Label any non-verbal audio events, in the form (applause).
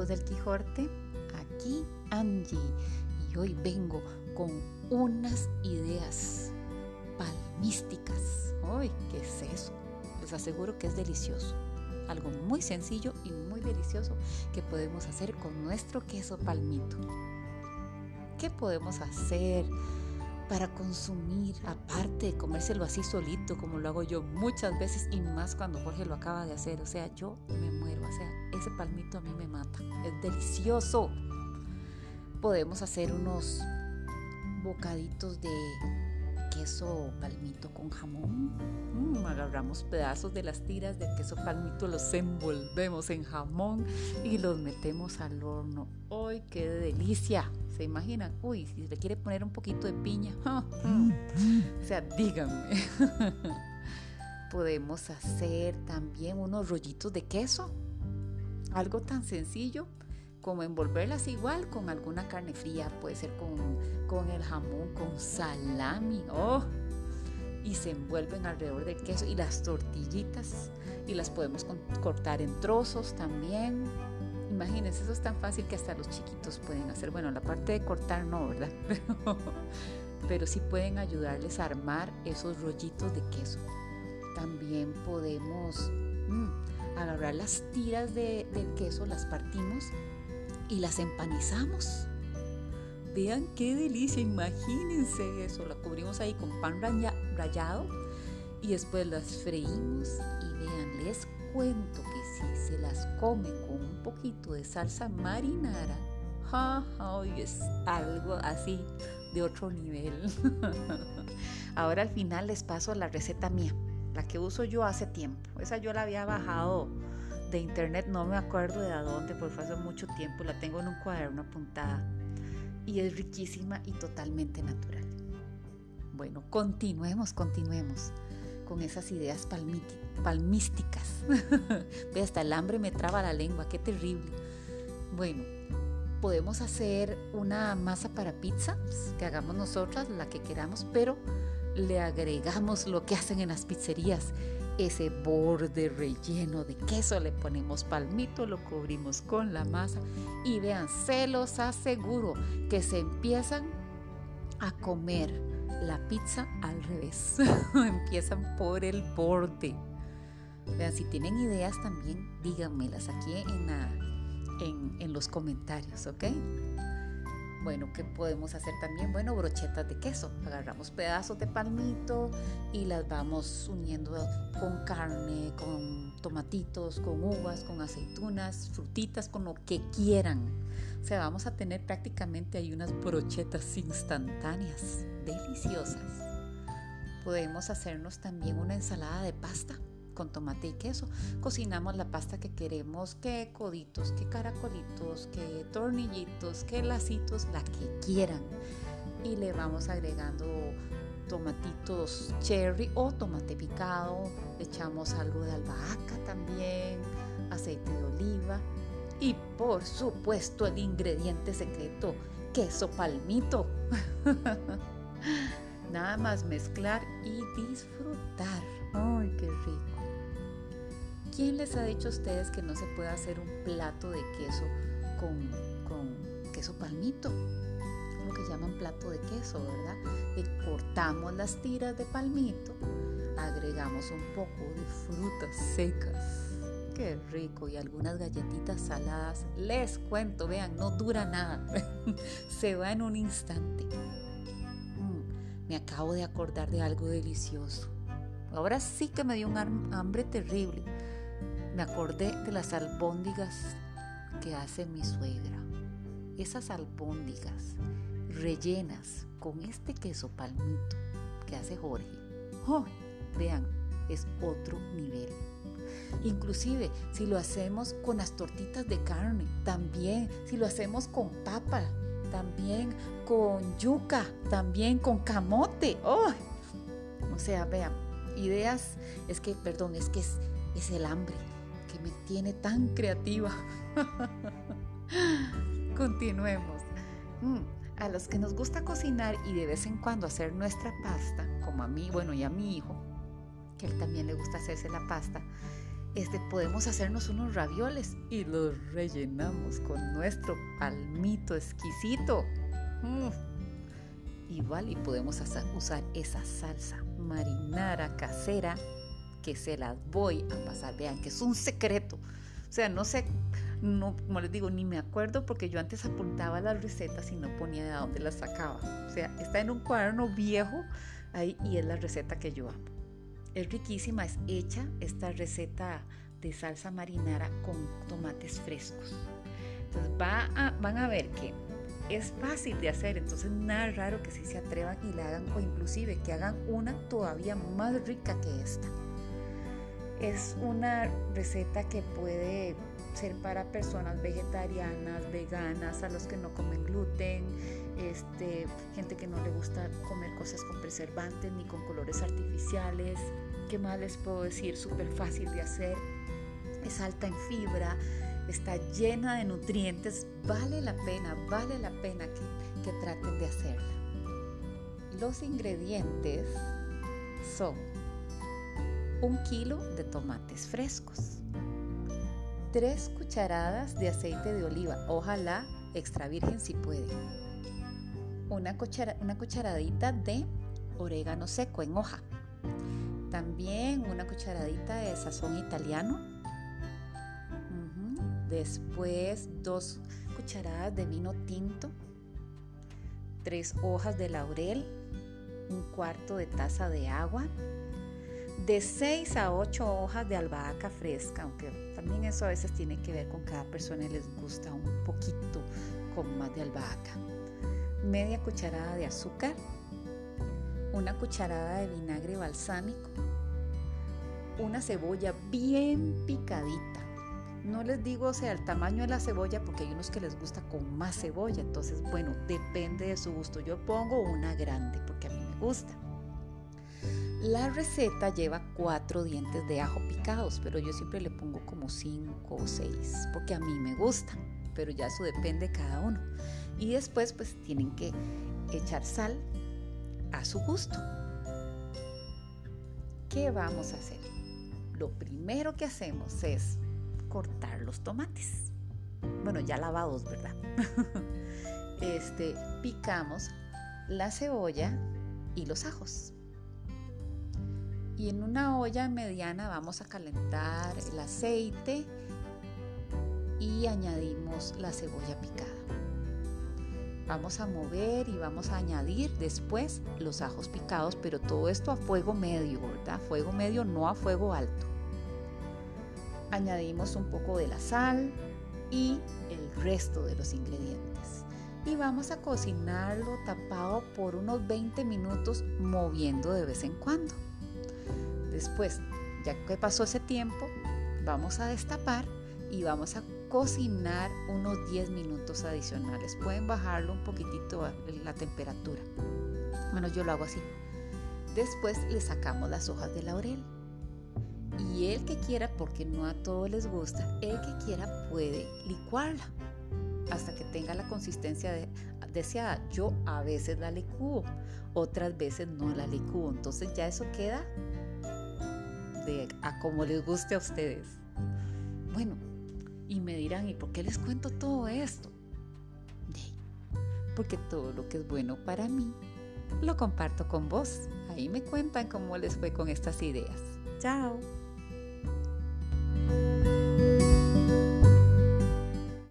amigos del Quijote, aquí Angie y hoy vengo con unas ideas palmísticas. ¡Ay, qué es eso! Les aseguro que es delicioso. Algo muy sencillo y muy delicioso que podemos hacer con nuestro queso palmito. ¿Qué podemos hacer para consumir, aparte de comérselo así solito, como lo hago yo muchas veces y más cuando Jorge lo acaba de hacer? O sea, yo me ese palmito a mí me mata. Es delicioso. Podemos hacer unos bocaditos de queso palmito con jamón. Mm, agarramos pedazos de las tiras del queso palmito, los envolvemos en jamón y los metemos al horno. ¡Ay, qué delicia! ¿Se imaginan? Uy, si le quiere poner un poquito de piña. (laughs) o sea, díganme. (laughs) Podemos hacer también unos rollitos de queso. Algo tan sencillo como envolverlas igual con alguna carne fría, puede ser con, con el jamón, con salami, oh, y se envuelven alrededor del queso y las tortillitas y las podemos cortar en trozos también. Imagínense, eso es tan fácil que hasta los chiquitos pueden hacer. Bueno, la parte de cortar no, ¿verdad? (laughs) Pero, pero sí pueden ayudarles a armar esos rollitos de queso. También podemos mm, agarrar las tiras de, del queso, las partimos y las empanizamos. Vean qué delicia, imagínense eso. La cubrimos ahí con pan rallado y después las freímos y vean, les cuento que si se las come con un poquito de salsa marinara, ja, es algo así de otro nivel. (laughs) Ahora al final les paso la receta mía, la que uso yo hace tiempo. Esa yo la había bajado de internet, no me acuerdo de dónde, porque fue hace mucho tiempo, la tengo en un cuaderno apuntada y es riquísima y totalmente natural. Bueno, continuemos, continuemos con esas ideas palmísticas. (laughs) Ve, hasta el hambre me traba la lengua, qué terrible. Bueno, podemos hacer una masa para pizza, que hagamos nosotras, la que queramos, pero le agregamos lo que hacen en las pizzerías, ese borde relleno de queso, le ponemos palmito, lo cubrimos con la masa y vean, se los aseguro que se empiezan a comer la pizza al revés, (laughs) empiezan por el borde. Vean, si tienen ideas también, díganmelas aquí en, en, en los comentarios, ¿ok? Bueno, ¿qué podemos hacer también? Bueno, brochetas de queso. Agarramos pedazos de palmito y las vamos uniendo con carne, con tomatitos, con uvas, con aceitunas, frutitas, con lo que quieran. O sea, vamos a tener prácticamente ahí unas brochetas instantáneas, deliciosas. Podemos hacernos también una ensalada de pasta con tomate y queso. Cocinamos la pasta que queremos, que coditos, que caracolitos, que tornillitos, que lacitos, la que quieran. Y le vamos agregando tomatitos cherry o tomate picado, echamos algo de albahaca también, aceite de oliva y por supuesto el ingrediente secreto, queso palmito. (laughs) Nada más mezclar y disfrutar. ¡Ay, qué rico! ¿Quién les ha dicho a ustedes que no se puede hacer un plato de queso con, queso palmito? Lo que llaman plato de queso, ¿verdad? Y cortamos las tiras de palmito, agregamos un poco de frutas secas. Qué rico y algunas galletitas saladas. Les cuento, vean, no dura nada. (laughs) se va en un instante. Mm, me acabo de acordar de algo delicioso. Ahora sí que me dio un hambre terrible me acordé de las albóndigas que hace mi suegra. Esas albóndigas rellenas con este queso palmito que hace Jorge. ¡Oh! Vean, es otro nivel. Inclusive si lo hacemos con las tortitas de carne, también si lo hacemos con papa, también con yuca, también con camote. ¡Oh! O sea, vean, ideas, es que, perdón, es que es, es el hambre que me tiene tan creativa. (laughs) Continuemos. Mm, a los que nos gusta cocinar y de vez en cuando hacer nuestra pasta, como a mí, bueno, y a mi hijo, que él también le gusta hacerse la pasta, este, podemos hacernos unos ravioles y los rellenamos con nuestro palmito exquisito. Mm. Igual y podemos usar esa salsa marinara casera que se las voy a pasar. Vean que es un secreto. O sea, no sé, no, como les digo, ni me acuerdo porque yo antes apuntaba las recetas y no ponía de dónde las sacaba. O sea, está en un cuaderno viejo ahí y es la receta que yo amo. Es riquísima, es hecha esta receta de salsa marinara con tomates frescos. Entonces va van a ver que es fácil de hacer, entonces nada raro que sí se atrevan y la hagan o inclusive que hagan una todavía más rica que esta. Es una receta que puede ser para personas vegetarianas, veganas, a los que no comen gluten, este, gente que no le gusta comer cosas con preservantes ni con colores artificiales. ¿Qué más les puedo decir? Súper fácil de hacer. Es alta en fibra, está llena de nutrientes. Vale la pena, vale la pena que, que traten de hacerla. Los ingredientes son un kilo de tomates frescos, 3 cucharadas de aceite de oliva, ojalá extra virgen si puede, una, una cucharadita de orégano seco en hoja, también una cucharadita de sazón italiano, después dos cucharadas de vino tinto, tres hojas de laurel, un cuarto de taza de agua, de 6 a 8 hojas de albahaca fresca, aunque también eso a veces tiene que ver con cada persona y les gusta un poquito con más de albahaca. Media cucharada de azúcar, una cucharada de vinagre balsámico, una cebolla bien picadita. No les digo o sea el tamaño de la cebolla porque hay unos que les gusta con más cebolla, entonces bueno, depende de su gusto. Yo pongo una grande porque a mí me gusta. La receta lleva cuatro dientes de ajo picados, pero yo siempre le pongo como cinco o seis, porque a mí me gusta, pero ya eso depende de cada uno. Y después pues tienen que echar sal a su gusto. ¿Qué vamos a hacer? Lo primero que hacemos es cortar los tomates. Bueno, ya lavados, ¿verdad? (laughs) este, picamos la cebolla y los ajos y en una olla mediana vamos a calentar el aceite y añadimos la cebolla picada. Vamos a mover y vamos a añadir después los ajos picados, pero todo esto a fuego medio, ¿verdad? Fuego medio, no a fuego alto. Añadimos un poco de la sal y el resto de los ingredientes. Y vamos a cocinarlo tapado por unos 20 minutos moviendo de vez en cuando. Después, ya que pasó ese tiempo, vamos a destapar y vamos a cocinar unos 10 minutos adicionales. Pueden bajarlo un poquitito la temperatura. Bueno, yo lo hago así. Después le sacamos las hojas de laurel. Y el que quiera, porque no a todos les gusta, el que quiera puede licuarla hasta que tenga la consistencia deseada. Yo a veces la licúo, otras veces no la licúo. Entonces ya eso queda a como les guste a ustedes. Bueno, y me dirán, ¿y por qué les cuento todo esto? Porque todo lo que es bueno para mí lo comparto con vos. Ahí me cuentan cómo les fue con estas ideas. Chao.